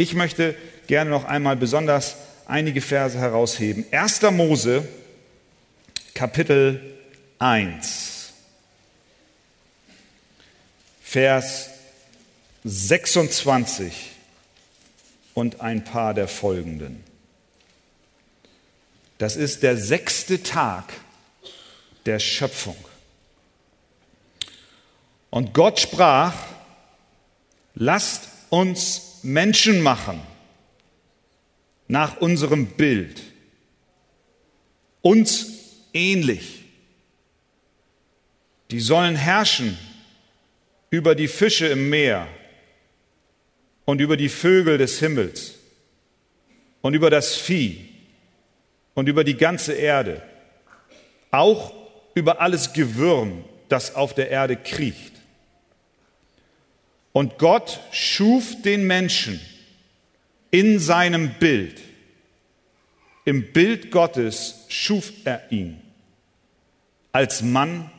Ich möchte gerne noch einmal besonders einige Verse herausheben. 1. Mose, Kapitel 1, Vers 26 und ein paar der folgenden. Das ist der sechste Tag der Schöpfung. Und Gott sprach, lasst uns Menschen machen nach unserem Bild, uns ähnlich. Die sollen herrschen über die Fische im Meer und über die Vögel des Himmels und über das Vieh und über die ganze Erde, auch über alles Gewürm, das auf der Erde kriecht. Und Gott schuf den Menschen in seinem Bild. Im Bild Gottes schuf er ihn. Als Mann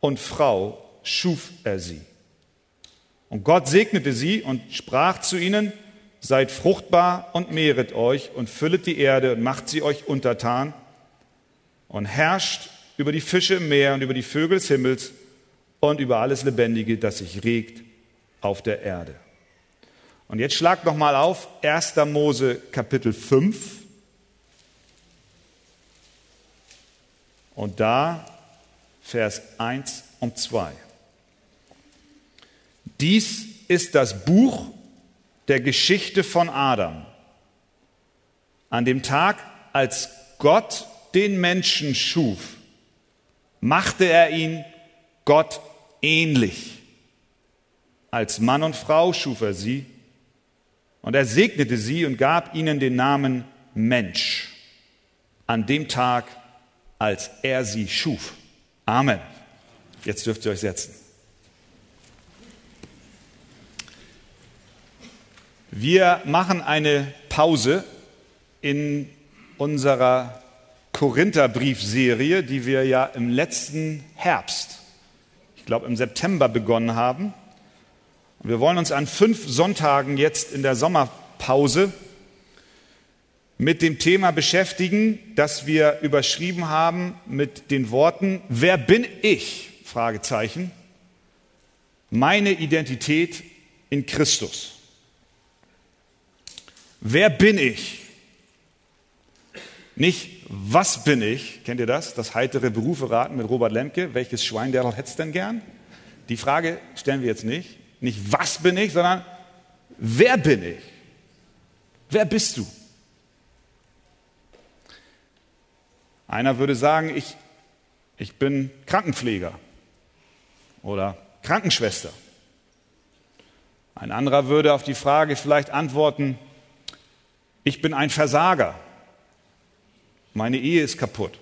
und Frau schuf er sie. Und Gott segnete sie und sprach zu ihnen, seid fruchtbar und mehret euch und füllet die Erde und macht sie euch untertan und herrscht über die Fische im Meer und über die Vögel des Himmels und über alles Lebendige, das sich regt auf der Erde. Und jetzt schlagt noch mal auf 1. Mose Kapitel 5. Und da Vers 1 und 2. Dies ist das Buch der Geschichte von Adam. An dem Tag, als Gott den Menschen schuf, machte er ihn Gott ähnlich. Als Mann und Frau schuf er sie und er segnete sie und gab ihnen den Namen Mensch an dem Tag, als er sie schuf. Amen. Jetzt dürft ihr euch setzen. Wir machen eine Pause in unserer Korintherbriefserie, die wir ja im letzten Herbst, ich glaube im September begonnen haben. Und wir wollen uns an fünf Sonntagen jetzt in der Sommerpause mit dem Thema beschäftigen, das wir überschrieben haben mit den Worten, wer bin ich? Fragezeichen. Meine Identität in Christus. Wer bin ich? Nicht, was bin ich? Kennt ihr das? Das heitere Berufe raten mit Robert Lemke. Welches Schweinderl hättest denn gern? Die Frage stellen wir jetzt nicht. Nicht, was bin ich, sondern wer bin ich? Wer bist du? Einer würde sagen, ich, ich bin Krankenpfleger oder Krankenschwester. Ein anderer würde auf die Frage vielleicht antworten, ich bin ein Versager. Meine Ehe ist kaputt.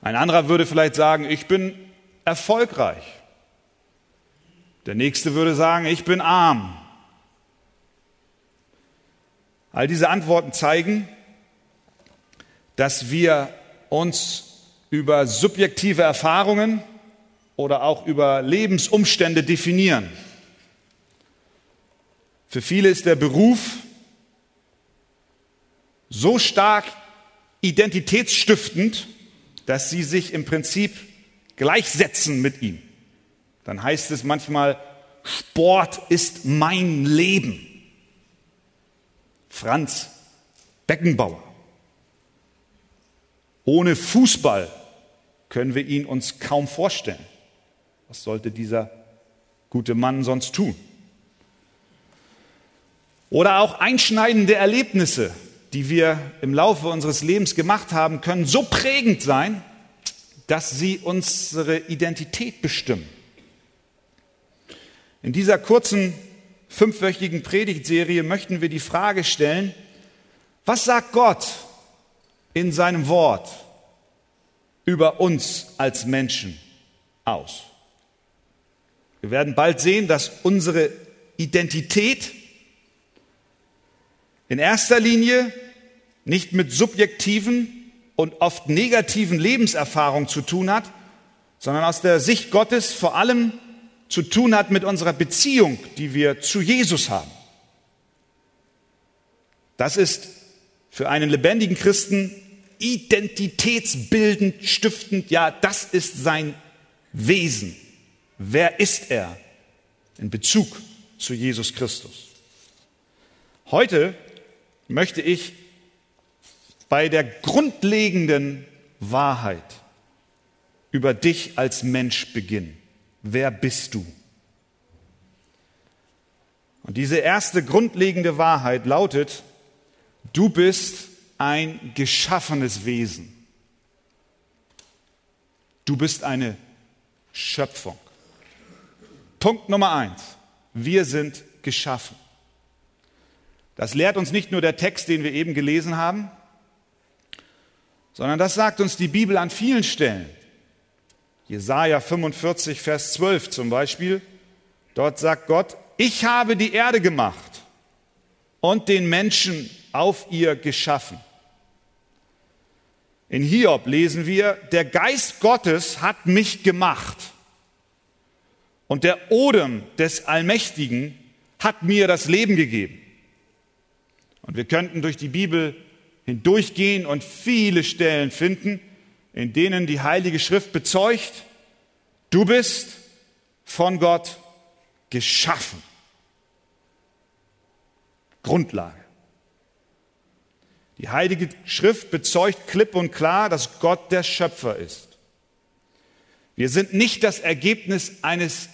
Ein anderer würde vielleicht sagen, ich bin erfolgreich. Der nächste würde sagen, ich bin arm. All diese Antworten zeigen, dass wir uns über subjektive Erfahrungen oder auch über Lebensumstände definieren. Für viele ist der Beruf so stark identitätsstiftend, dass sie sich im Prinzip gleichsetzen mit ihm. Dann heißt es manchmal, Sport ist mein Leben. Franz Beckenbauer. Ohne Fußball können wir ihn uns kaum vorstellen. Was sollte dieser gute Mann sonst tun? Oder auch einschneidende Erlebnisse, die wir im Laufe unseres Lebens gemacht haben, können so prägend sein, dass sie unsere Identität bestimmen. In dieser kurzen fünfwöchigen Predigtserie möchten wir die Frage stellen, was sagt Gott in seinem Wort über uns als Menschen aus? Wir werden bald sehen, dass unsere Identität in erster Linie nicht mit subjektiven und oft negativen Lebenserfahrungen zu tun hat, sondern aus der Sicht Gottes vor allem zu tun hat mit unserer Beziehung, die wir zu Jesus haben. Das ist für einen lebendigen Christen identitätsbildend, stiftend. Ja, das ist sein Wesen. Wer ist er in Bezug zu Jesus Christus? Heute möchte ich bei der grundlegenden Wahrheit über dich als Mensch beginnen. Wer bist du? Und diese erste grundlegende Wahrheit lautet, du bist ein geschaffenes Wesen. Du bist eine Schöpfung. Punkt Nummer eins. Wir sind geschaffen. Das lehrt uns nicht nur der Text, den wir eben gelesen haben, sondern das sagt uns die Bibel an vielen Stellen. Jesaja 45, Vers 12 zum Beispiel. Dort sagt Gott, ich habe die Erde gemacht und den Menschen auf ihr geschaffen. In Hiob lesen wir, der Geist Gottes hat mich gemacht und der Odem des Allmächtigen hat mir das Leben gegeben. Und wir könnten durch die Bibel hindurchgehen und viele Stellen finden, in denen die Heilige Schrift bezeugt, du bist von Gott geschaffen. Grundlage. Die Heilige Schrift bezeugt klipp und klar, dass Gott der Schöpfer ist. Wir sind nicht das Ergebnis eines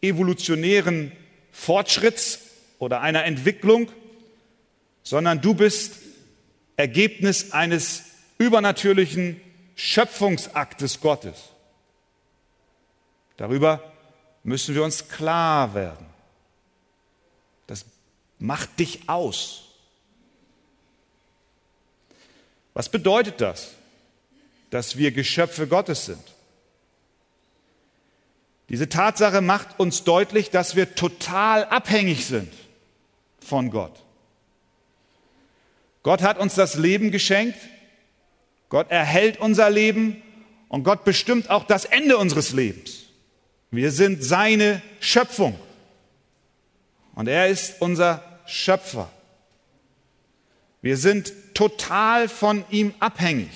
evolutionären Fortschritts oder einer Entwicklung, sondern du bist Ergebnis eines übernatürlichen Schöpfungsaktes Gottes. Darüber müssen wir uns klar werden. Das macht dich aus. Was bedeutet das, dass wir Geschöpfe Gottes sind? Diese Tatsache macht uns deutlich, dass wir total abhängig sind von Gott. Gott hat uns das Leben geschenkt, Gott erhält unser Leben und Gott bestimmt auch das Ende unseres Lebens. Wir sind seine Schöpfung und er ist unser Schöpfer. Wir sind total von ihm abhängig.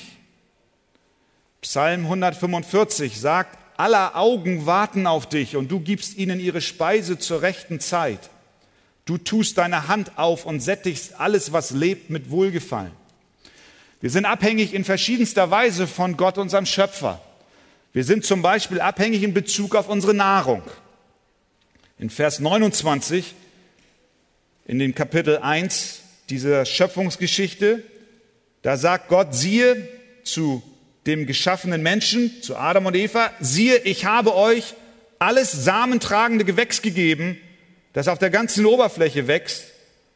Psalm 145 sagt, aller Augen warten auf dich und du gibst ihnen ihre Speise zur rechten Zeit. Du tust deine Hand auf und sättigst alles, was lebt, mit Wohlgefallen. Wir sind abhängig in verschiedenster Weise von Gott, unserem Schöpfer. Wir sind zum Beispiel abhängig in Bezug auf unsere Nahrung. In Vers 29 in dem Kapitel 1 dieser Schöpfungsgeschichte, da sagt Gott, siehe zu dem geschaffenen Menschen, zu Adam und Eva, siehe, ich habe euch alles samentragende Gewächs gegeben, das auf der ganzen Oberfläche wächst,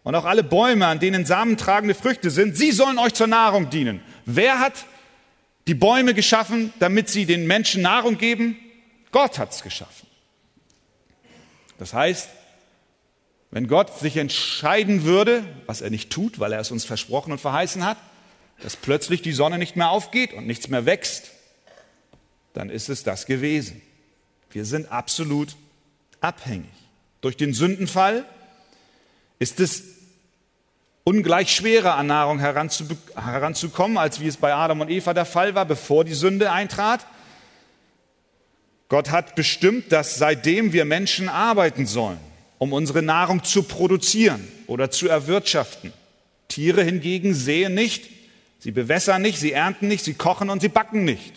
und auch alle Bäume, an denen samentragende Früchte sind, sie sollen euch zur Nahrung dienen. Wer hat die Bäume geschaffen, damit sie den Menschen Nahrung geben? Gott hat es geschaffen. Das heißt, wenn Gott sich entscheiden würde, was er nicht tut, weil er es uns versprochen und verheißen hat, dass plötzlich die Sonne nicht mehr aufgeht und nichts mehr wächst, dann ist es das gewesen. Wir sind absolut abhängig. Durch den Sündenfall ist es ungleich schwerer an Nahrung heranzukommen, als wie es bei Adam und Eva der Fall war, bevor die Sünde eintrat. Gott hat bestimmt, dass seitdem wir Menschen arbeiten sollen um unsere Nahrung zu produzieren oder zu erwirtschaften. Tiere hingegen sehen nicht, sie bewässern nicht, sie ernten nicht, sie kochen und sie backen nicht,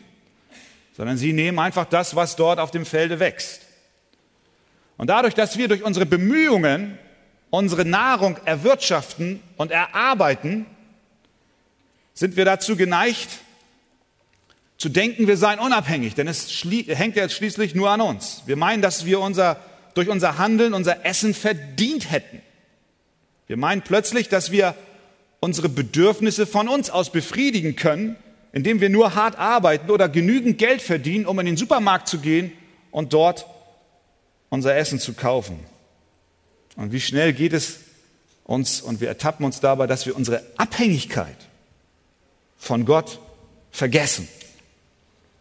sondern sie nehmen einfach das, was dort auf dem Felde wächst. Und dadurch, dass wir durch unsere Bemühungen unsere Nahrung erwirtschaften und erarbeiten, sind wir dazu geneigt, zu denken, wir seien unabhängig, denn es hängt ja schließlich nur an uns. Wir meinen, dass wir unser durch unser Handeln unser Essen verdient hätten. Wir meinen plötzlich, dass wir unsere Bedürfnisse von uns aus befriedigen können, indem wir nur hart arbeiten oder genügend Geld verdienen, um in den Supermarkt zu gehen und dort unser Essen zu kaufen. Und wie schnell geht es uns und wir ertappen uns dabei, dass wir unsere Abhängigkeit von Gott vergessen,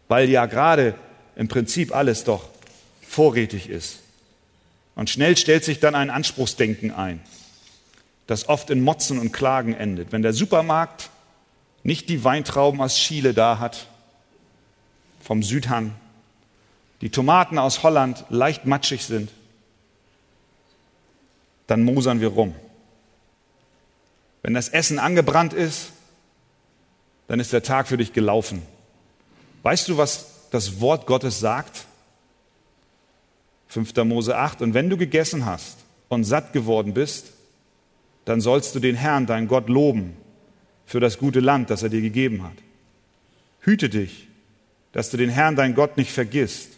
weil ja gerade im Prinzip alles doch vorrätig ist. Und schnell stellt sich dann ein Anspruchsdenken ein. das oft in Motzen und Klagen endet. Wenn der Supermarkt nicht die Weintrauben aus Chile da hat, vom Südhang, die Tomaten aus Holland leicht matschig sind, dann mosern wir rum. Wenn das Essen angebrannt ist, dann ist der Tag für dich gelaufen. Weißt du, was das Wort Gottes sagt? 5. Mose 8. Und wenn du gegessen hast und satt geworden bist, dann sollst du den Herrn, dein Gott, loben für das gute Land, das er dir gegeben hat. Hüte dich, dass du den Herrn, dein Gott, nicht vergisst,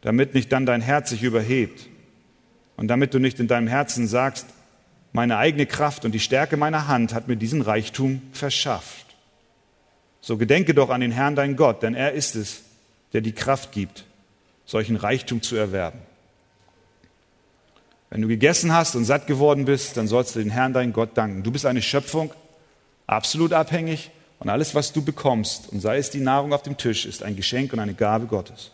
damit nicht dann dein Herz sich überhebt und damit du nicht in deinem Herzen sagst, meine eigene Kraft und die Stärke meiner Hand hat mir diesen Reichtum verschafft. So gedenke doch an den Herrn, dein Gott, denn er ist es, der die Kraft gibt, solchen Reichtum zu erwerben. Wenn du gegessen hast und satt geworden bist, dann sollst du den Herrn, dein Gott, danken. Du bist eine Schöpfung, absolut abhängig und alles, was du bekommst, und sei es die Nahrung auf dem Tisch, ist ein Geschenk und eine Gabe Gottes.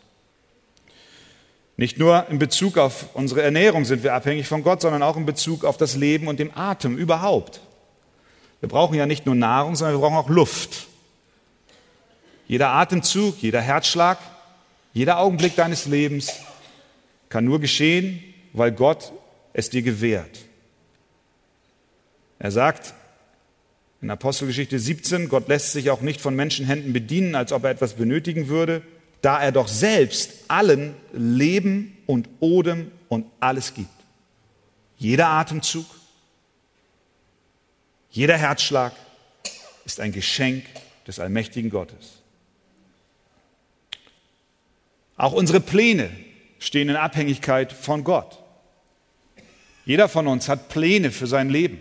Nicht nur in Bezug auf unsere Ernährung sind wir abhängig von Gott, sondern auch in Bezug auf das Leben und den Atem überhaupt. Wir brauchen ja nicht nur Nahrung, sondern wir brauchen auch Luft. Jeder Atemzug, jeder Herzschlag, jeder Augenblick deines Lebens kann nur geschehen, weil Gott es dir gewährt. Er sagt in Apostelgeschichte 17, Gott lässt sich auch nicht von Menschenhänden bedienen, als ob er etwas benötigen würde, da er doch selbst allen Leben und Odem und alles gibt. Jeder Atemzug, jeder Herzschlag ist ein Geschenk des allmächtigen Gottes. Auch unsere Pläne stehen in Abhängigkeit von Gott. Jeder von uns hat Pläne für sein Leben.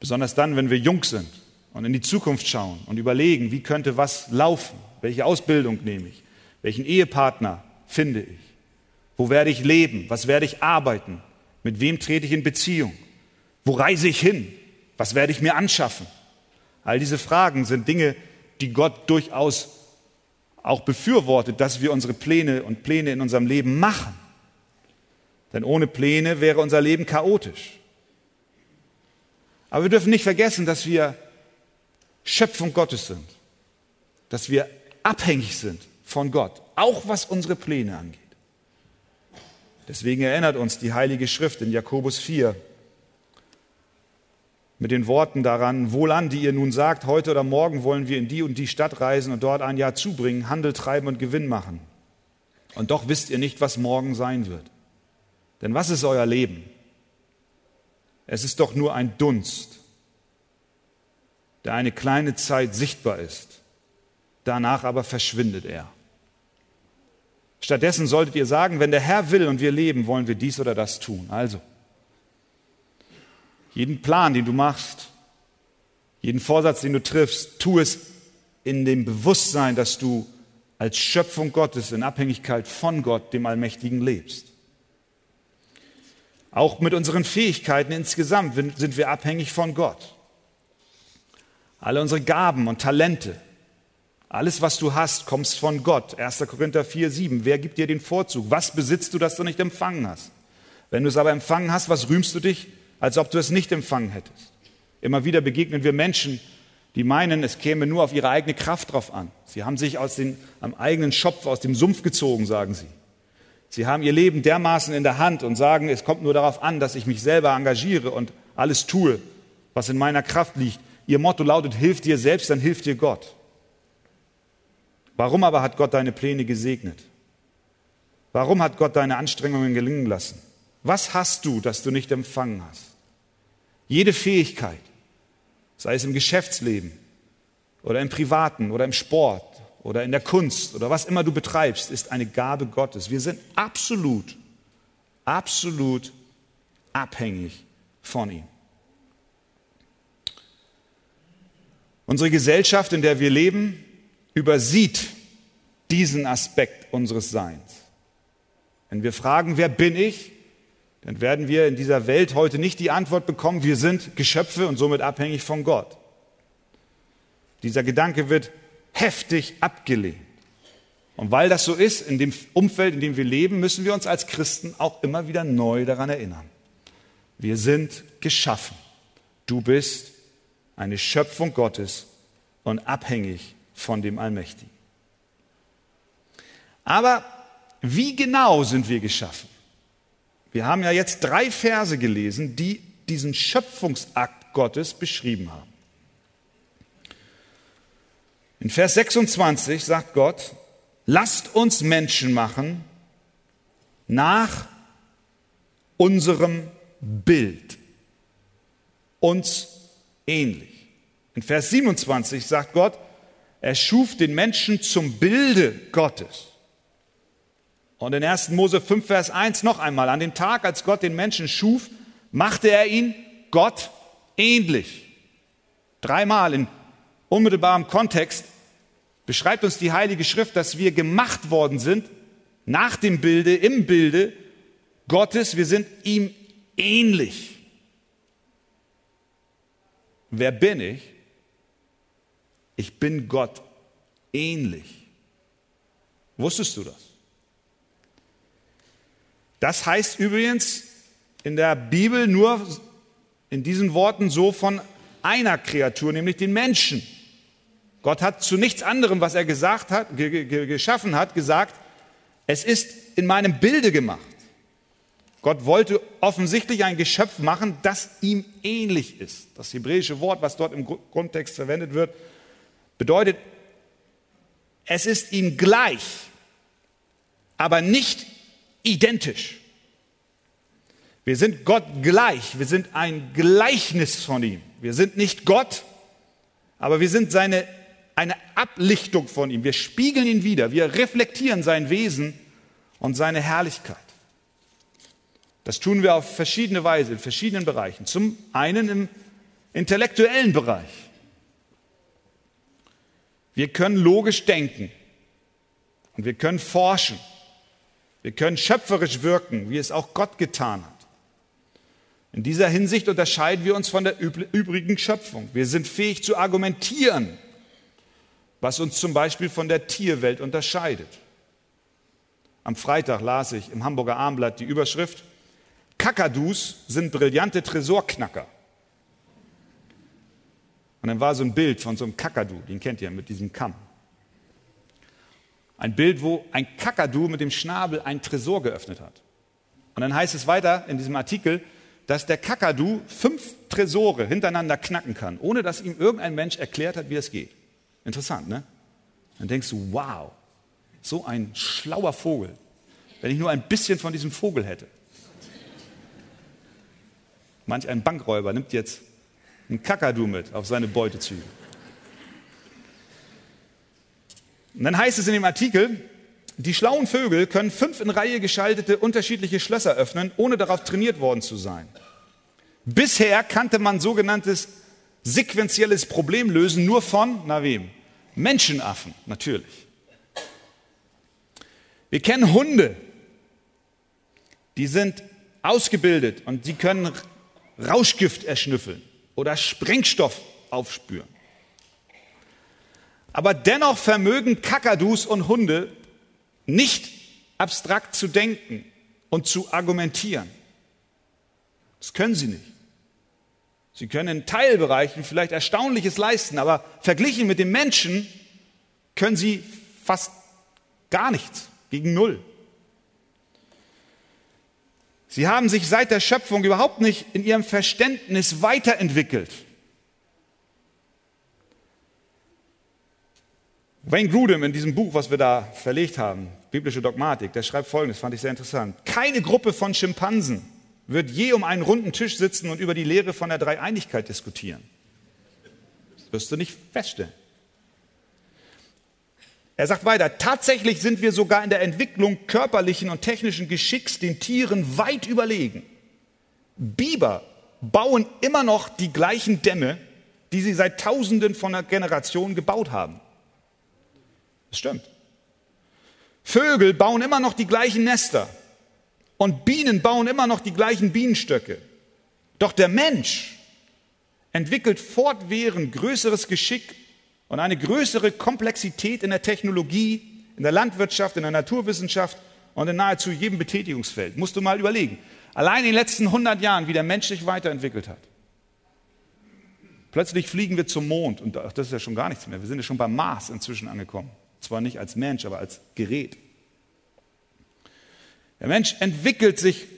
Besonders dann, wenn wir jung sind und in die Zukunft schauen und überlegen, wie könnte was laufen, welche Ausbildung nehme ich, welchen Ehepartner finde ich, wo werde ich leben, was werde ich arbeiten, mit wem trete ich in Beziehung, wo reise ich hin, was werde ich mir anschaffen. All diese Fragen sind Dinge, die Gott durchaus auch befürwortet, dass wir unsere Pläne und Pläne in unserem Leben machen. Denn ohne Pläne wäre unser Leben chaotisch. Aber wir dürfen nicht vergessen, dass wir Schöpfung Gottes sind, dass wir abhängig sind von Gott, auch was unsere Pläne angeht. Deswegen erinnert uns die Heilige Schrift in Jakobus 4, mit den Worten daran, wohlan, die ihr nun sagt, heute oder morgen wollen wir in die und die Stadt reisen und dort ein Jahr zubringen, Handel treiben und Gewinn machen. Und doch wisst ihr nicht, was morgen sein wird. Denn was ist euer Leben? Es ist doch nur ein Dunst, der eine kleine Zeit sichtbar ist. Danach aber verschwindet er. Stattdessen solltet ihr sagen, wenn der Herr will und wir leben, wollen wir dies oder das tun. Also, jeden Plan, den du machst, jeden Vorsatz, den du triffst, tu es in dem Bewusstsein, dass du als Schöpfung Gottes in Abhängigkeit von Gott, dem Allmächtigen, lebst. Auch mit unseren Fähigkeiten insgesamt sind wir abhängig von Gott. Alle unsere Gaben und Talente, alles, was du hast, kommst von Gott. 1. Korinther 4, 7. Wer gibt dir den Vorzug? Was besitzt du, das du nicht empfangen hast? Wenn du es aber empfangen hast, was rühmst du dich? als ob du es nicht empfangen hättest. Immer wieder begegnen wir Menschen, die meinen, es käme nur auf ihre eigene Kraft drauf an. Sie haben sich aus den, am eigenen Schopf, aus dem Sumpf gezogen, sagen sie. Sie haben ihr Leben dermaßen in der Hand und sagen, es kommt nur darauf an, dass ich mich selber engagiere und alles tue, was in meiner Kraft liegt. Ihr Motto lautet, hilf dir selbst, dann hilft dir Gott. Warum aber hat Gott deine Pläne gesegnet? Warum hat Gott deine Anstrengungen gelingen lassen? Was hast du, das du nicht empfangen hast? Jede Fähigkeit, sei es im Geschäftsleben oder im Privaten oder im Sport oder in der Kunst oder was immer du betreibst, ist eine Gabe Gottes. Wir sind absolut, absolut abhängig von ihm. Unsere Gesellschaft, in der wir leben, übersieht diesen Aspekt unseres Seins. Wenn wir fragen, wer bin ich, dann werden wir in dieser Welt heute nicht die Antwort bekommen, wir sind Geschöpfe und somit abhängig von Gott. Dieser Gedanke wird heftig abgelehnt. Und weil das so ist, in dem Umfeld, in dem wir leben, müssen wir uns als Christen auch immer wieder neu daran erinnern. Wir sind geschaffen. Du bist eine Schöpfung Gottes und abhängig von dem Allmächtigen. Aber wie genau sind wir geschaffen? Wir haben ja jetzt drei Verse gelesen, die diesen Schöpfungsakt Gottes beschrieben haben. In Vers 26 sagt Gott, lasst uns Menschen machen nach unserem Bild, uns ähnlich. In Vers 27 sagt Gott, er schuf den Menschen zum Bilde Gottes. Und in 1. Mose 5, Vers 1 noch einmal, an dem Tag, als Gott den Menschen schuf, machte er ihn Gott ähnlich. Dreimal in unmittelbarem Kontext beschreibt uns die Heilige Schrift, dass wir gemacht worden sind nach dem Bilde, im Bilde Gottes. Wir sind ihm ähnlich. Wer bin ich? Ich bin Gott ähnlich. Wusstest du das? Das heißt übrigens in der Bibel nur in diesen Worten so von einer Kreatur, nämlich den Menschen. Gott hat zu nichts anderem, was er gesagt hat, geschaffen hat, gesagt, es ist in meinem Bilde gemacht. Gott wollte offensichtlich ein Geschöpf machen, das ihm ähnlich ist. Das hebräische Wort, was dort im Grundtext verwendet wird, bedeutet, es ist ihm gleich, aber nicht identisch. Wir sind Gott gleich, wir sind ein Gleichnis von ihm. Wir sind nicht Gott, aber wir sind seine, eine Ablichtung von ihm. Wir spiegeln ihn wieder, wir reflektieren sein Wesen und seine Herrlichkeit. Das tun wir auf verschiedene Weise, in verschiedenen Bereichen. Zum einen im intellektuellen Bereich. Wir können logisch denken und wir können forschen. Wir können schöpferisch wirken, wie es auch Gott getan hat. In dieser Hinsicht unterscheiden wir uns von der übrigen Schöpfung. Wir sind fähig zu argumentieren, was uns zum Beispiel von der Tierwelt unterscheidet. Am Freitag las ich im Hamburger Armblatt die Überschrift, Kakadus sind brillante Tresorknacker. Und dann war so ein Bild von so einem Kakadu, den kennt ihr mit diesem Kamm. Ein Bild, wo ein Kakadu mit dem Schnabel ein Tresor geöffnet hat. Und dann heißt es weiter in diesem Artikel, dass der Kakadu fünf Tresore hintereinander knacken kann, ohne dass ihm irgendein Mensch erklärt hat, wie das geht. Interessant, ne? Dann denkst du, wow, so ein schlauer Vogel. Wenn ich nur ein bisschen von diesem Vogel hätte. Manch ein Bankräuber nimmt jetzt einen Kakadu mit auf seine Beutezüge. Und dann heißt es in dem Artikel, die schlauen Vögel können fünf in Reihe geschaltete unterschiedliche Schlösser öffnen, ohne darauf trainiert worden zu sein. Bisher kannte man sogenanntes sequenzielles Problemlösen nur von, na wem? Menschenaffen, natürlich. Wir kennen Hunde, die sind ausgebildet und sie können Rauschgift erschnüffeln oder Sprengstoff aufspüren. Aber dennoch vermögen Kakadus und Hunde nicht abstrakt zu denken und zu argumentieren. Das können sie nicht. Sie können in Teilbereichen vielleicht Erstaunliches leisten, aber verglichen mit dem Menschen können sie fast gar nichts, gegen Null. Sie haben sich seit der Schöpfung überhaupt nicht in ihrem Verständnis weiterentwickelt. Wayne Grudem in diesem Buch, was wir da verlegt haben, Biblische Dogmatik, der schreibt Folgendes, fand ich sehr interessant. Keine Gruppe von Schimpansen wird je um einen runden Tisch sitzen und über die Lehre von der Dreieinigkeit diskutieren. Das wirst du nicht feststellen. Er sagt weiter, tatsächlich sind wir sogar in der Entwicklung körperlichen und technischen Geschicks den Tieren weit überlegen. Biber bauen immer noch die gleichen Dämme, die sie seit Tausenden von Generationen gebaut haben. Das stimmt. Vögel bauen immer noch die gleichen Nester und Bienen bauen immer noch die gleichen Bienenstöcke. Doch der Mensch entwickelt fortwährend größeres Geschick und eine größere Komplexität in der Technologie, in der Landwirtschaft, in der Naturwissenschaft und in nahezu jedem Betätigungsfeld. Musst du mal überlegen. allein in den letzten 100 Jahren, wie der Mensch sich weiterentwickelt hat. Plötzlich fliegen wir zum Mond und das ist ja schon gar nichts mehr. Wir sind ja schon beim Mars inzwischen angekommen. Zwar nicht als Mensch, aber als Gerät. Der Mensch entwickelt sich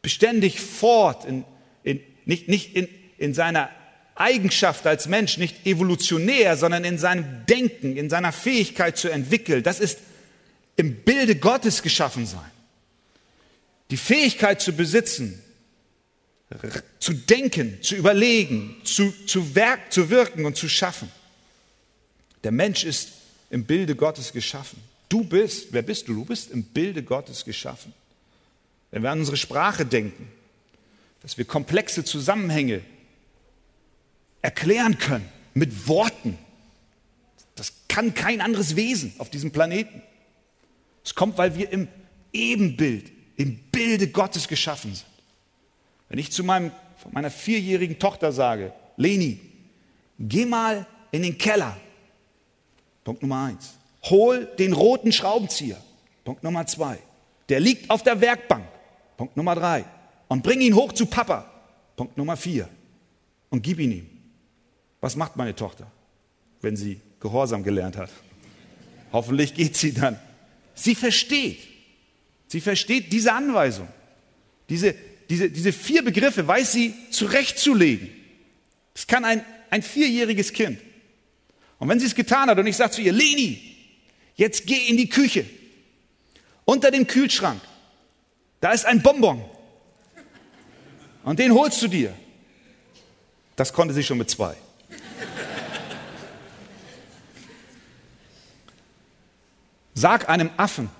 beständig fort, in, in, nicht, nicht in, in seiner Eigenschaft als Mensch, nicht evolutionär, sondern in seinem Denken, in seiner Fähigkeit zu entwickeln. Das ist im Bilde Gottes geschaffen sein. Die Fähigkeit zu besitzen, zu denken, zu überlegen, zu, zu, werk, zu wirken und zu schaffen. Der Mensch ist im Bilde Gottes geschaffen. Du bist, wer bist du? Du bist im Bilde Gottes geschaffen. Wenn wir an unsere Sprache denken, dass wir komplexe Zusammenhänge erklären können mit Worten, das kann kein anderes Wesen auf diesem Planeten. Es kommt, weil wir im Ebenbild, im Bilde Gottes geschaffen sind. Wenn ich zu meinem, meiner vierjährigen Tochter sage, Leni, geh mal in den Keller. Punkt Nummer eins. Hol den roten Schraubenzieher. Punkt Nummer zwei. Der liegt auf der Werkbank. Punkt Nummer drei. Und bring ihn hoch zu Papa. Punkt Nummer vier. Und gib ihn ihm. Was macht meine Tochter, wenn sie Gehorsam gelernt hat? Hoffentlich geht sie dann. Sie versteht. Sie versteht diese Anweisung. Diese, diese, diese vier Begriffe weiß sie zurechtzulegen. Das kann ein, ein vierjähriges Kind. Und wenn sie es getan hat und ich sage zu ihr, Leni, Jetzt geh in die Küche. Unter dem Kühlschrank. Da ist ein Bonbon. Und den holst du dir. Das konnte sie schon mit zwei. Sag einem Affen,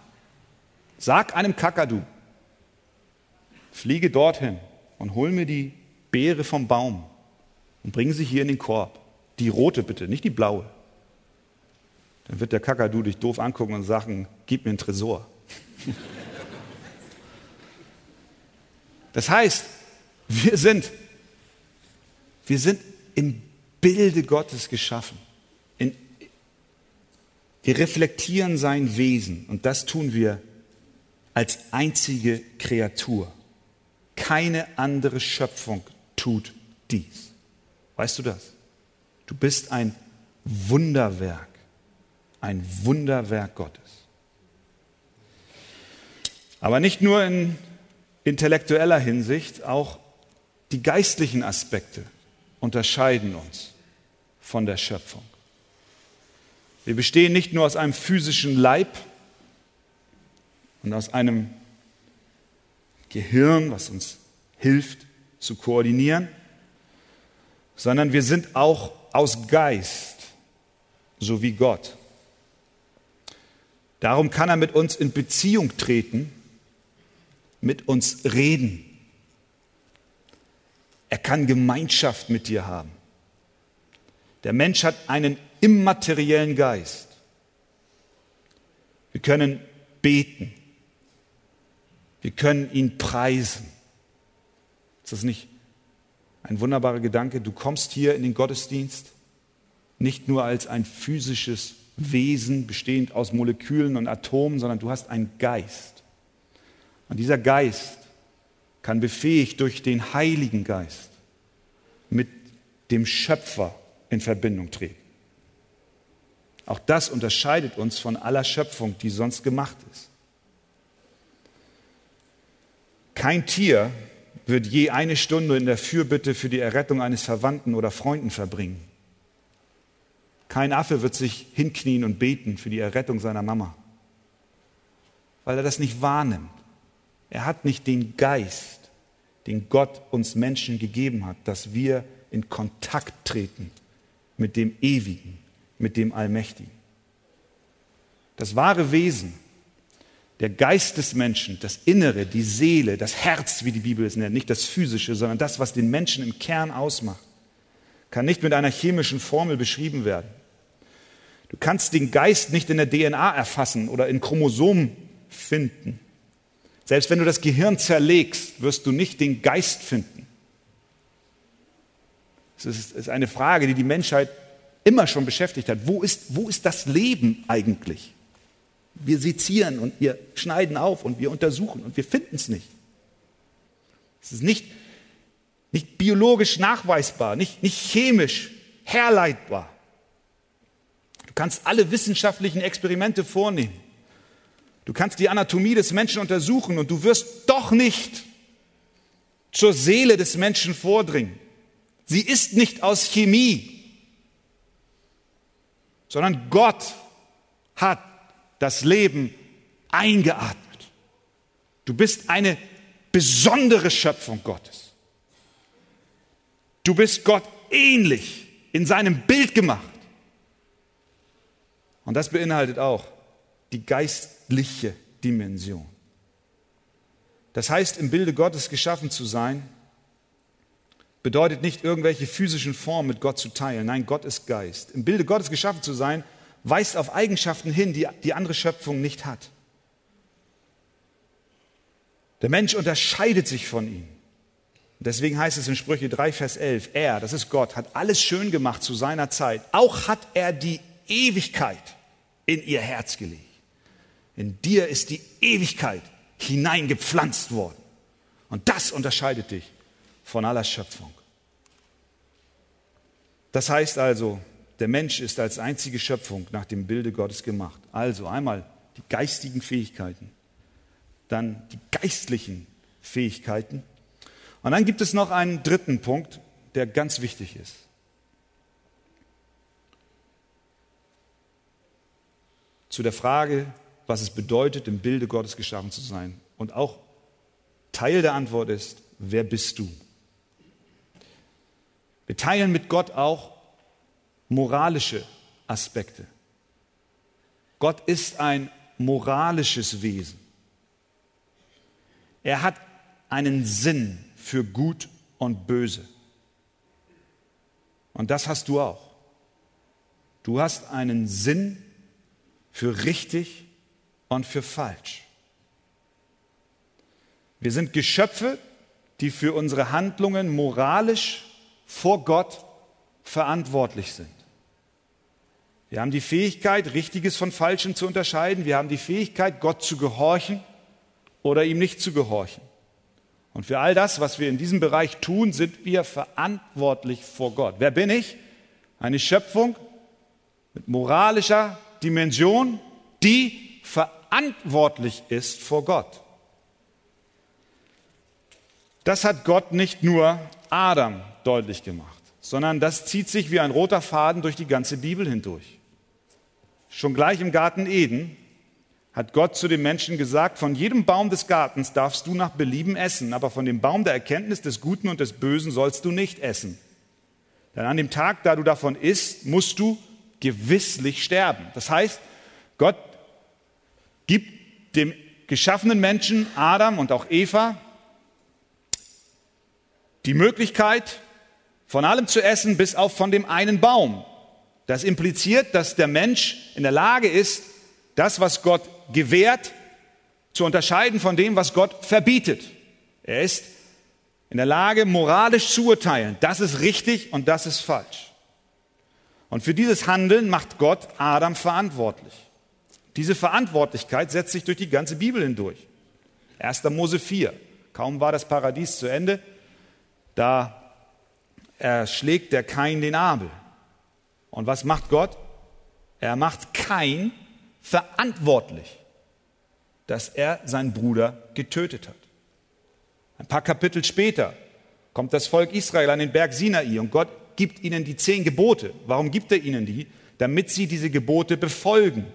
sag einem Kakadu, fliege dorthin und hol mir die Beere vom Baum und bring sie hier in den Korb. Die rote bitte, nicht die blaue. Dann wird der Kakadu dich doof angucken und sagen, gib mir einen Tresor. Das heißt, wir sind, wir sind im Bilde Gottes geschaffen. Wir reflektieren sein Wesen und das tun wir als einzige Kreatur. Keine andere Schöpfung tut dies. Weißt du das? Du bist ein Wunderwerk ein Wunderwerk Gottes. Aber nicht nur in intellektueller Hinsicht, auch die geistlichen Aspekte unterscheiden uns von der Schöpfung. Wir bestehen nicht nur aus einem physischen Leib und aus einem Gehirn, was uns hilft zu koordinieren, sondern wir sind auch aus Geist, so wie Gott. Darum kann er mit uns in Beziehung treten, mit uns reden. Er kann Gemeinschaft mit dir haben. Der Mensch hat einen immateriellen Geist. Wir können beten. Wir können ihn preisen. Ist das nicht ein wunderbarer Gedanke? Du kommst hier in den Gottesdienst nicht nur als ein physisches Wesen bestehend aus Molekülen und Atomen, sondern du hast einen Geist. Und dieser Geist kann befähigt durch den Heiligen Geist mit dem Schöpfer in Verbindung treten. Auch das unterscheidet uns von aller Schöpfung, die sonst gemacht ist. Kein Tier wird je eine Stunde in der Fürbitte für die Errettung eines Verwandten oder Freunden verbringen. Kein Affe wird sich hinknien und beten für die Errettung seiner Mama, weil er das nicht wahrnimmt. Er hat nicht den Geist, den Gott uns Menschen gegeben hat, dass wir in Kontakt treten mit dem Ewigen, mit dem Allmächtigen. Das wahre Wesen, der Geist des Menschen, das Innere, die Seele, das Herz, wie die Bibel es nennt, nicht das Physische, sondern das, was den Menschen im Kern ausmacht, kann nicht mit einer chemischen Formel beschrieben werden. Du kannst den Geist nicht in der DNA erfassen oder in Chromosomen finden. Selbst wenn du das Gehirn zerlegst, wirst du nicht den Geist finden. Es ist eine Frage, die die Menschheit immer schon beschäftigt hat. Wo ist, wo ist das Leben eigentlich? Wir sezieren und wir schneiden auf und wir untersuchen und wir finden es nicht. Es ist nicht, nicht biologisch nachweisbar, nicht, nicht chemisch herleitbar. Du kannst alle wissenschaftlichen Experimente vornehmen. Du kannst die Anatomie des Menschen untersuchen und du wirst doch nicht zur Seele des Menschen vordringen. Sie ist nicht aus Chemie, sondern Gott hat das Leben eingeatmet. Du bist eine besondere Schöpfung Gottes. Du bist Gott ähnlich, in seinem Bild gemacht. Und das beinhaltet auch die geistliche Dimension. Das heißt, im Bilde Gottes geschaffen zu sein, bedeutet nicht irgendwelche physischen Formen mit Gott zu teilen. Nein, Gott ist Geist. Im Bilde Gottes geschaffen zu sein, weist auf Eigenschaften hin, die die andere Schöpfung nicht hat. Der Mensch unterscheidet sich von ihm. Deswegen heißt es in Sprüche 3, Vers 11, er, das ist Gott, hat alles schön gemacht zu seiner Zeit. Auch hat er die Ewigkeit in ihr Herz gelegt. In dir ist die Ewigkeit hineingepflanzt worden. Und das unterscheidet dich von aller Schöpfung. Das heißt also, der Mensch ist als einzige Schöpfung nach dem Bilde Gottes gemacht. Also einmal die geistigen Fähigkeiten, dann die geistlichen Fähigkeiten. Und dann gibt es noch einen dritten Punkt, der ganz wichtig ist. Zu der Frage, was es bedeutet, im Bilde Gottes geschaffen zu sein. Und auch Teil der Antwort ist, wer bist du? Wir teilen mit Gott auch moralische Aspekte. Gott ist ein moralisches Wesen. Er hat einen Sinn für Gut und Böse. Und das hast du auch. Du hast einen Sinn für richtig und für falsch. Wir sind Geschöpfe, die für unsere Handlungen moralisch vor Gott verantwortlich sind. Wir haben die Fähigkeit, Richtiges von Falschem zu unterscheiden. Wir haben die Fähigkeit, Gott zu gehorchen oder ihm nicht zu gehorchen. Und für all das, was wir in diesem Bereich tun, sind wir verantwortlich vor Gott. Wer bin ich? Eine Schöpfung mit moralischer Dimension, die verantwortlich ist vor Gott. Das hat Gott nicht nur Adam deutlich gemacht, sondern das zieht sich wie ein roter Faden durch die ganze Bibel hindurch. Schon gleich im Garten Eden hat Gott zu den Menschen gesagt, von jedem Baum des Gartens darfst du nach Belieben essen, aber von dem Baum der Erkenntnis des Guten und des Bösen sollst du nicht essen. Denn an dem Tag, da du davon isst, musst du gewisslich sterben. Das heißt, Gott gibt dem geschaffenen Menschen, Adam und auch Eva, die Möglichkeit, von allem zu essen, bis auf von dem einen Baum. Das impliziert, dass der Mensch in der Lage ist, das, was Gott gewährt, zu unterscheiden von dem, was Gott verbietet. Er ist in der Lage, moralisch zu urteilen. Das ist richtig und das ist falsch. Und für dieses Handeln macht Gott Adam verantwortlich. Diese Verantwortlichkeit setzt sich durch die ganze Bibel hindurch. 1. Mose 4. Kaum war das Paradies zu Ende, da erschlägt der Kain den Abel. Und was macht Gott? Er macht Kain verantwortlich, dass er seinen Bruder getötet hat. Ein paar Kapitel später kommt das Volk Israel an den Berg Sinai und Gott gibt ihnen die zehn Gebote. Warum gibt er ihnen die? Damit sie diese Gebote befolgen.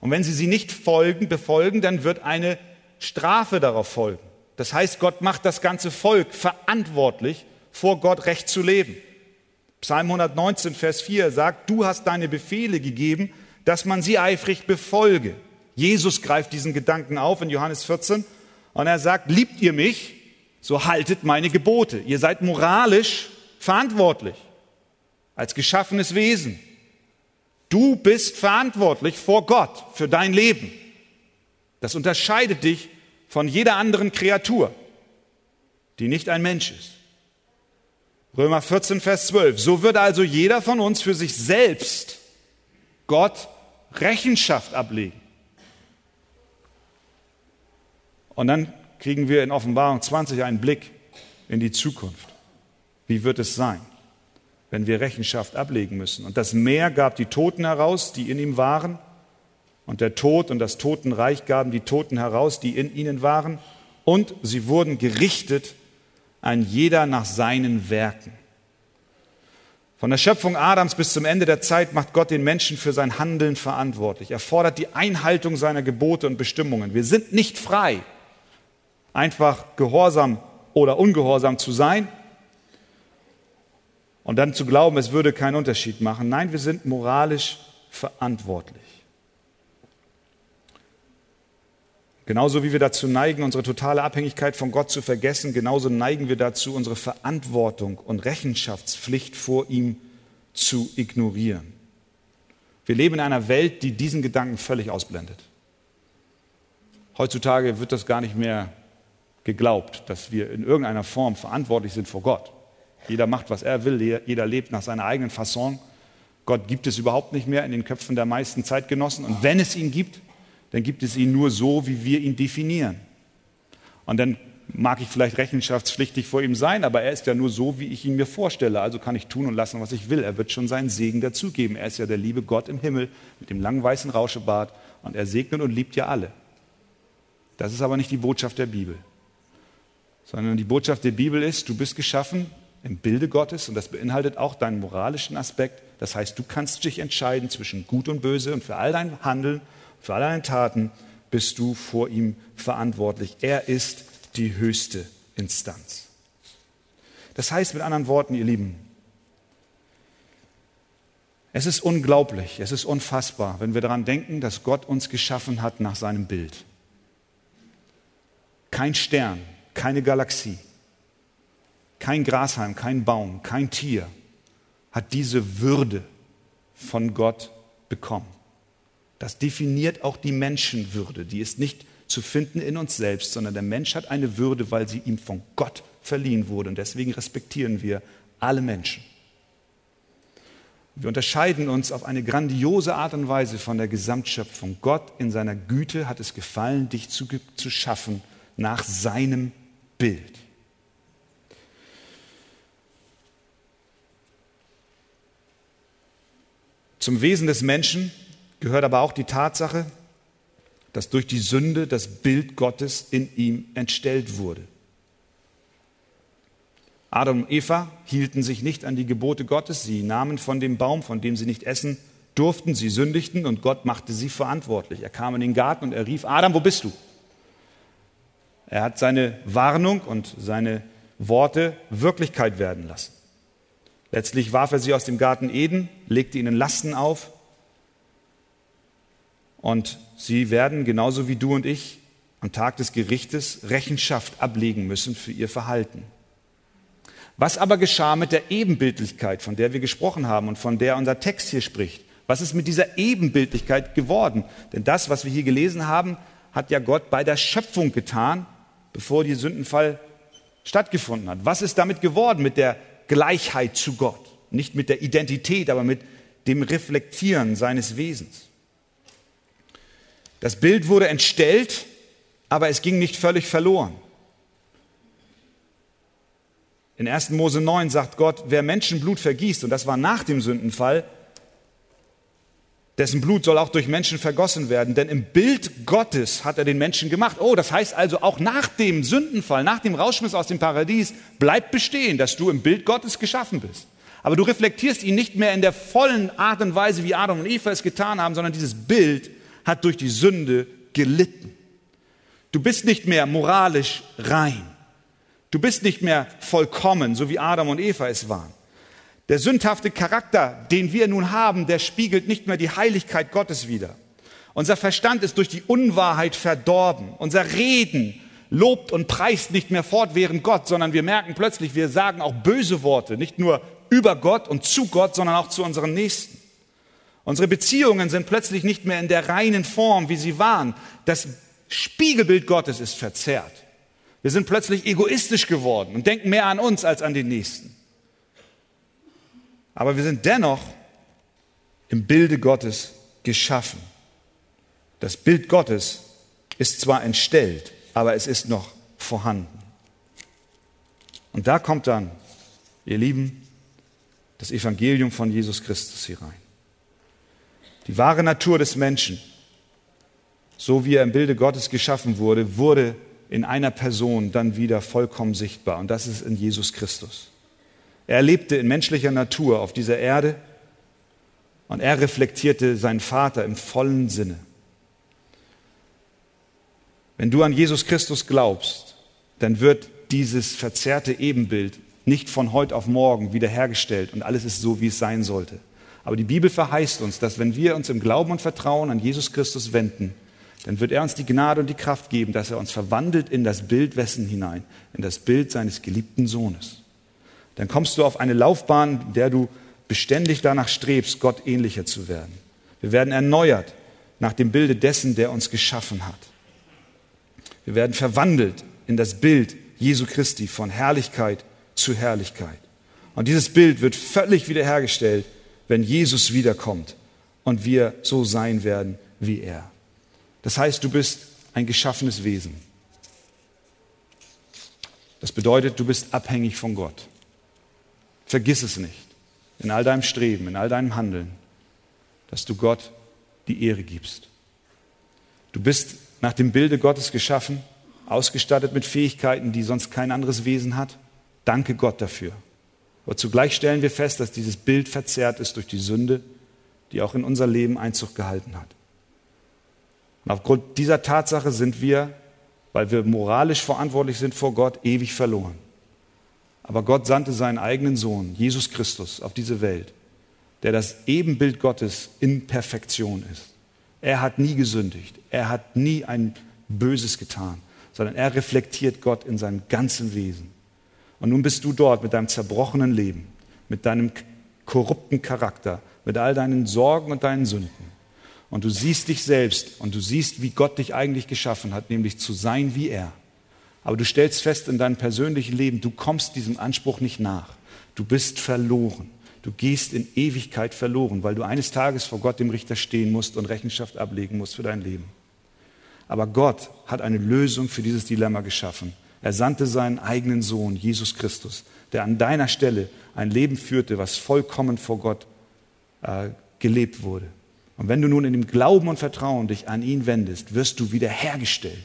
Und wenn sie sie nicht folgen, befolgen, dann wird eine Strafe darauf folgen. Das heißt, Gott macht das ganze Volk verantwortlich, vor Gott recht zu leben. Psalm 119, Vers 4 sagt, du hast deine Befehle gegeben, dass man sie eifrig befolge. Jesus greift diesen Gedanken auf in Johannes 14 und er sagt, liebt ihr mich, so haltet meine Gebote. Ihr seid moralisch verantwortlich als geschaffenes Wesen. Du bist verantwortlich vor Gott für dein Leben. Das unterscheidet dich von jeder anderen Kreatur, die nicht ein Mensch ist. Römer 14, Vers 12. So wird also jeder von uns für sich selbst Gott Rechenschaft ablegen. Und dann kriegen wir in Offenbarung 20 einen Blick in die Zukunft. Wie wird es sein, wenn wir Rechenschaft ablegen müssen? Und das Meer gab die Toten heraus, die in ihm waren, und der Tod und das Totenreich gaben die Toten heraus, die in ihnen waren, und sie wurden gerichtet, ein jeder nach seinen Werken. Von der Schöpfung Adams bis zum Ende der Zeit macht Gott den Menschen für sein Handeln verantwortlich. Er fordert die Einhaltung seiner Gebote und Bestimmungen. Wir sind nicht frei, einfach gehorsam oder ungehorsam zu sein und dann zu glauben, es würde keinen Unterschied machen. Nein, wir sind moralisch verantwortlich. Genauso wie wir dazu neigen, unsere totale Abhängigkeit von Gott zu vergessen, genauso neigen wir dazu, unsere Verantwortung und Rechenschaftspflicht vor ihm zu ignorieren. Wir leben in einer Welt, die diesen Gedanken völlig ausblendet. Heutzutage wird das gar nicht mehr geglaubt, dass wir in irgendeiner Form verantwortlich sind vor Gott. Jeder macht, was er will, jeder lebt nach seiner eigenen Fasson. Gott gibt es überhaupt nicht mehr in den Köpfen der meisten Zeitgenossen. Und wenn es ihn gibt, dann gibt es ihn nur so, wie wir ihn definieren. Und dann mag ich vielleicht rechenschaftspflichtig vor ihm sein, aber er ist ja nur so, wie ich ihn mir vorstelle. Also kann ich tun und lassen, was ich will. Er wird schon seinen Segen dazugeben. Er ist ja der liebe Gott im Himmel mit dem langen weißen Rauschebart und er segnet und liebt ja alle. Das ist aber nicht die Botschaft der Bibel, sondern die Botschaft der Bibel ist, du bist geschaffen im Bilde Gottes und das beinhaltet auch deinen moralischen Aspekt. Das heißt, du kannst dich entscheiden zwischen Gut und Böse und für all dein Handeln für alle deine Taten bist du vor ihm verantwortlich. Er ist die höchste Instanz. Das heißt mit anderen Worten, ihr Lieben, es ist unglaublich, es ist unfassbar, wenn wir daran denken, dass Gott uns geschaffen hat nach seinem Bild. Kein Stern, keine Galaxie, kein Grashalm, kein Baum, kein Tier hat diese Würde von Gott bekommen. Das definiert auch die Menschenwürde. Die ist nicht zu finden in uns selbst, sondern der Mensch hat eine Würde, weil sie ihm von Gott verliehen wurde. Und deswegen respektieren wir alle Menschen. Wir unterscheiden uns auf eine grandiose Art und Weise von der Gesamtschöpfung. Gott in seiner Güte hat es gefallen, dich zu, zu schaffen nach seinem Bild. Zum Wesen des Menschen gehört aber auch die Tatsache, dass durch die Sünde das Bild Gottes in ihm entstellt wurde. Adam und Eva hielten sich nicht an die Gebote Gottes, sie nahmen von dem Baum, von dem sie nicht essen durften, sie sündigten und Gott machte sie verantwortlich. Er kam in den Garten und er rief, Adam, wo bist du? Er hat seine Warnung und seine Worte Wirklichkeit werden lassen. Letztlich warf er sie aus dem Garten Eden, legte ihnen Lasten auf und sie werden, genauso wie du und ich, am Tag des Gerichtes Rechenschaft ablegen müssen für ihr Verhalten. Was aber geschah mit der Ebenbildlichkeit, von der wir gesprochen haben und von der unser Text hier spricht? Was ist mit dieser Ebenbildlichkeit geworden? Denn das, was wir hier gelesen haben, hat ja Gott bei der Schöpfung getan, bevor der Sündenfall stattgefunden hat. Was ist damit geworden mit der Gleichheit zu Gott? Nicht mit der Identität, aber mit dem Reflektieren seines Wesens. Das Bild wurde entstellt, aber es ging nicht völlig verloren. In 1. Mose 9 sagt Gott, wer Menschenblut vergießt, und das war nach dem Sündenfall, dessen Blut soll auch durch Menschen vergossen werden, denn im Bild Gottes hat er den Menschen gemacht. Oh, das heißt also auch nach dem Sündenfall, nach dem Rauschmiss aus dem Paradies, bleibt bestehen, dass du im Bild Gottes geschaffen bist. Aber du reflektierst ihn nicht mehr in der vollen Art und Weise, wie Adam und Eva es getan haben, sondern dieses Bild hat durch die Sünde gelitten. Du bist nicht mehr moralisch rein. Du bist nicht mehr vollkommen, so wie Adam und Eva es waren. Der sündhafte Charakter, den wir nun haben, der spiegelt nicht mehr die Heiligkeit Gottes wider. Unser Verstand ist durch die Unwahrheit verdorben. Unser Reden lobt und preist nicht mehr fortwährend Gott, sondern wir merken plötzlich, wir sagen auch böse Worte, nicht nur über Gott und zu Gott, sondern auch zu unseren Nächsten. Unsere Beziehungen sind plötzlich nicht mehr in der reinen Form, wie sie waren. Das Spiegelbild Gottes ist verzerrt. Wir sind plötzlich egoistisch geworden und denken mehr an uns als an den Nächsten. Aber wir sind dennoch im Bilde Gottes geschaffen. Das Bild Gottes ist zwar entstellt, aber es ist noch vorhanden. Und da kommt dann, ihr Lieben, das Evangelium von Jesus Christus hier rein. Die wahre Natur des Menschen, so wie er im Bilde Gottes geschaffen wurde, wurde in einer Person dann wieder vollkommen sichtbar. Und das ist in Jesus Christus. Er lebte in menschlicher Natur auf dieser Erde und er reflektierte seinen Vater im vollen Sinne. Wenn du an Jesus Christus glaubst, dann wird dieses verzerrte Ebenbild nicht von heute auf morgen wiederhergestellt und alles ist so, wie es sein sollte. Aber die Bibel verheißt uns, dass wenn wir uns im Glauben und Vertrauen an Jesus Christus wenden, dann wird er uns die Gnade und die Kraft geben, dass er uns verwandelt in das Bild wessen hinein, in das Bild seines geliebten Sohnes. Dann kommst du auf eine Laufbahn, in der du beständig danach strebst, Gott ähnlicher zu werden. Wir werden erneuert nach dem Bilde dessen, der uns geschaffen hat. Wir werden verwandelt in das Bild Jesu Christi von Herrlichkeit zu Herrlichkeit. Und dieses Bild wird völlig wiederhergestellt, wenn Jesus wiederkommt und wir so sein werden wie er. Das heißt, du bist ein geschaffenes Wesen. Das bedeutet, du bist abhängig von Gott. Vergiss es nicht, in all deinem Streben, in all deinem Handeln, dass du Gott die Ehre gibst. Du bist nach dem Bilde Gottes geschaffen, ausgestattet mit Fähigkeiten, die sonst kein anderes Wesen hat. Danke Gott dafür. Aber zugleich stellen wir fest, dass dieses Bild verzerrt ist durch die Sünde, die auch in unser Leben Einzug gehalten hat. Und aufgrund dieser Tatsache sind wir, weil wir moralisch verantwortlich sind vor Gott, ewig verloren. Aber Gott sandte seinen eigenen Sohn, Jesus Christus, auf diese Welt, der das Ebenbild Gottes in Perfektion ist. Er hat nie gesündigt, er hat nie ein Böses getan, sondern er reflektiert Gott in seinem ganzen Wesen. Und nun bist du dort mit deinem zerbrochenen Leben, mit deinem korrupten Charakter, mit all deinen Sorgen und deinen Sünden. Und du siehst dich selbst und du siehst, wie Gott dich eigentlich geschaffen hat, nämlich zu sein wie er. Aber du stellst fest in deinem persönlichen Leben, du kommst diesem Anspruch nicht nach. Du bist verloren. Du gehst in Ewigkeit verloren, weil du eines Tages vor Gott dem Richter stehen musst und Rechenschaft ablegen musst für dein Leben. Aber Gott hat eine Lösung für dieses Dilemma geschaffen. Er sandte seinen eigenen Sohn, Jesus Christus, der an deiner Stelle ein Leben führte, was vollkommen vor Gott äh, gelebt wurde. Und wenn du nun in dem Glauben und Vertrauen dich an ihn wendest, wirst du wiederhergestellt.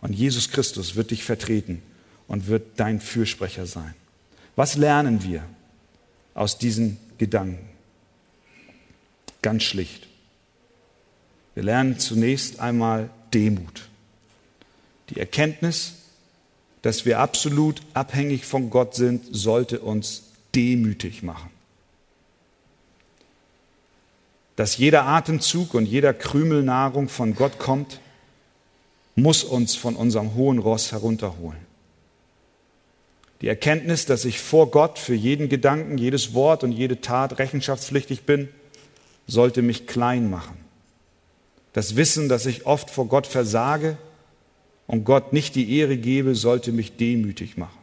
Und Jesus Christus wird dich vertreten und wird dein Fürsprecher sein. Was lernen wir aus diesen Gedanken? Ganz schlicht. Wir lernen zunächst einmal Demut. Die Erkenntnis, dass wir absolut abhängig von Gott sind, sollte uns demütig machen. Dass jeder Atemzug und jeder Krümel Nahrung von Gott kommt, muss uns von unserem hohen Ross herunterholen. Die Erkenntnis, dass ich vor Gott für jeden Gedanken, jedes Wort und jede Tat rechenschaftspflichtig bin, sollte mich klein machen. Das Wissen, dass ich oft vor Gott versage und Gott nicht die Ehre gebe, sollte mich demütig machen.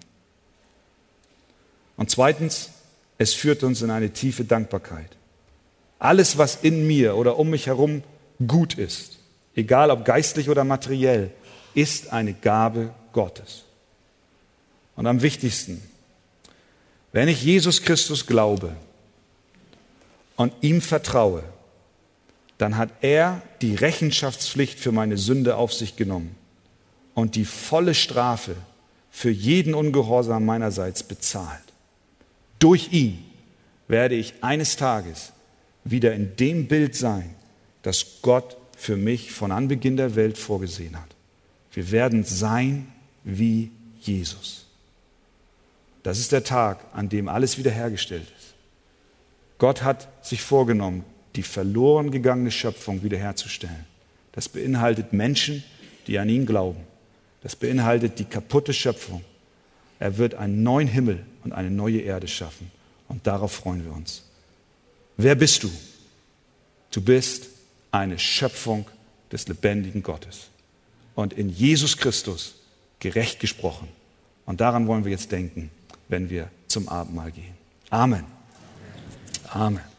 Und zweitens, es führt uns in eine tiefe Dankbarkeit. Alles, was in mir oder um mich herum gut ist, egal ob geistlich oder materiell, ist eine Gabe Gottes. Und am wichtigsten, wenn ich Jesus Christus glaube und ihm vertraue, dann hat er die Rechenschaftspflicht für meine Sünde auf sich genommen und die volle Strafe für jeden Ungehorsam meinerseits bezahlt. Durch ihn werde ich eines Tages wieder in dem Bild sein, das Gott für mich von Anbeginn der Welt vorgesehen hat. Wir werden sein wie Jesus. Das ist der Tag, an dem alles wiederhergestellt ist. Gott hat sich vorgenommen, die verloren gegangene Schöpfung wiederherzustellen. Das beinhaltet Menschen, die an ihn glauben. Das beinhaltet die kaputte Schöpfung. Er wird einen neuen Himmel und eine neue Erde schaffen. Und darauf freuen wir uns. Wer bist du? Du bist eine Schöpfung des lebendigen Gottes. Und in Jesus Christus gerecht gesprochen. Und daran wollen wir jetzt denken, wenn wir zum Abendmahl gehen. Amen. Amen.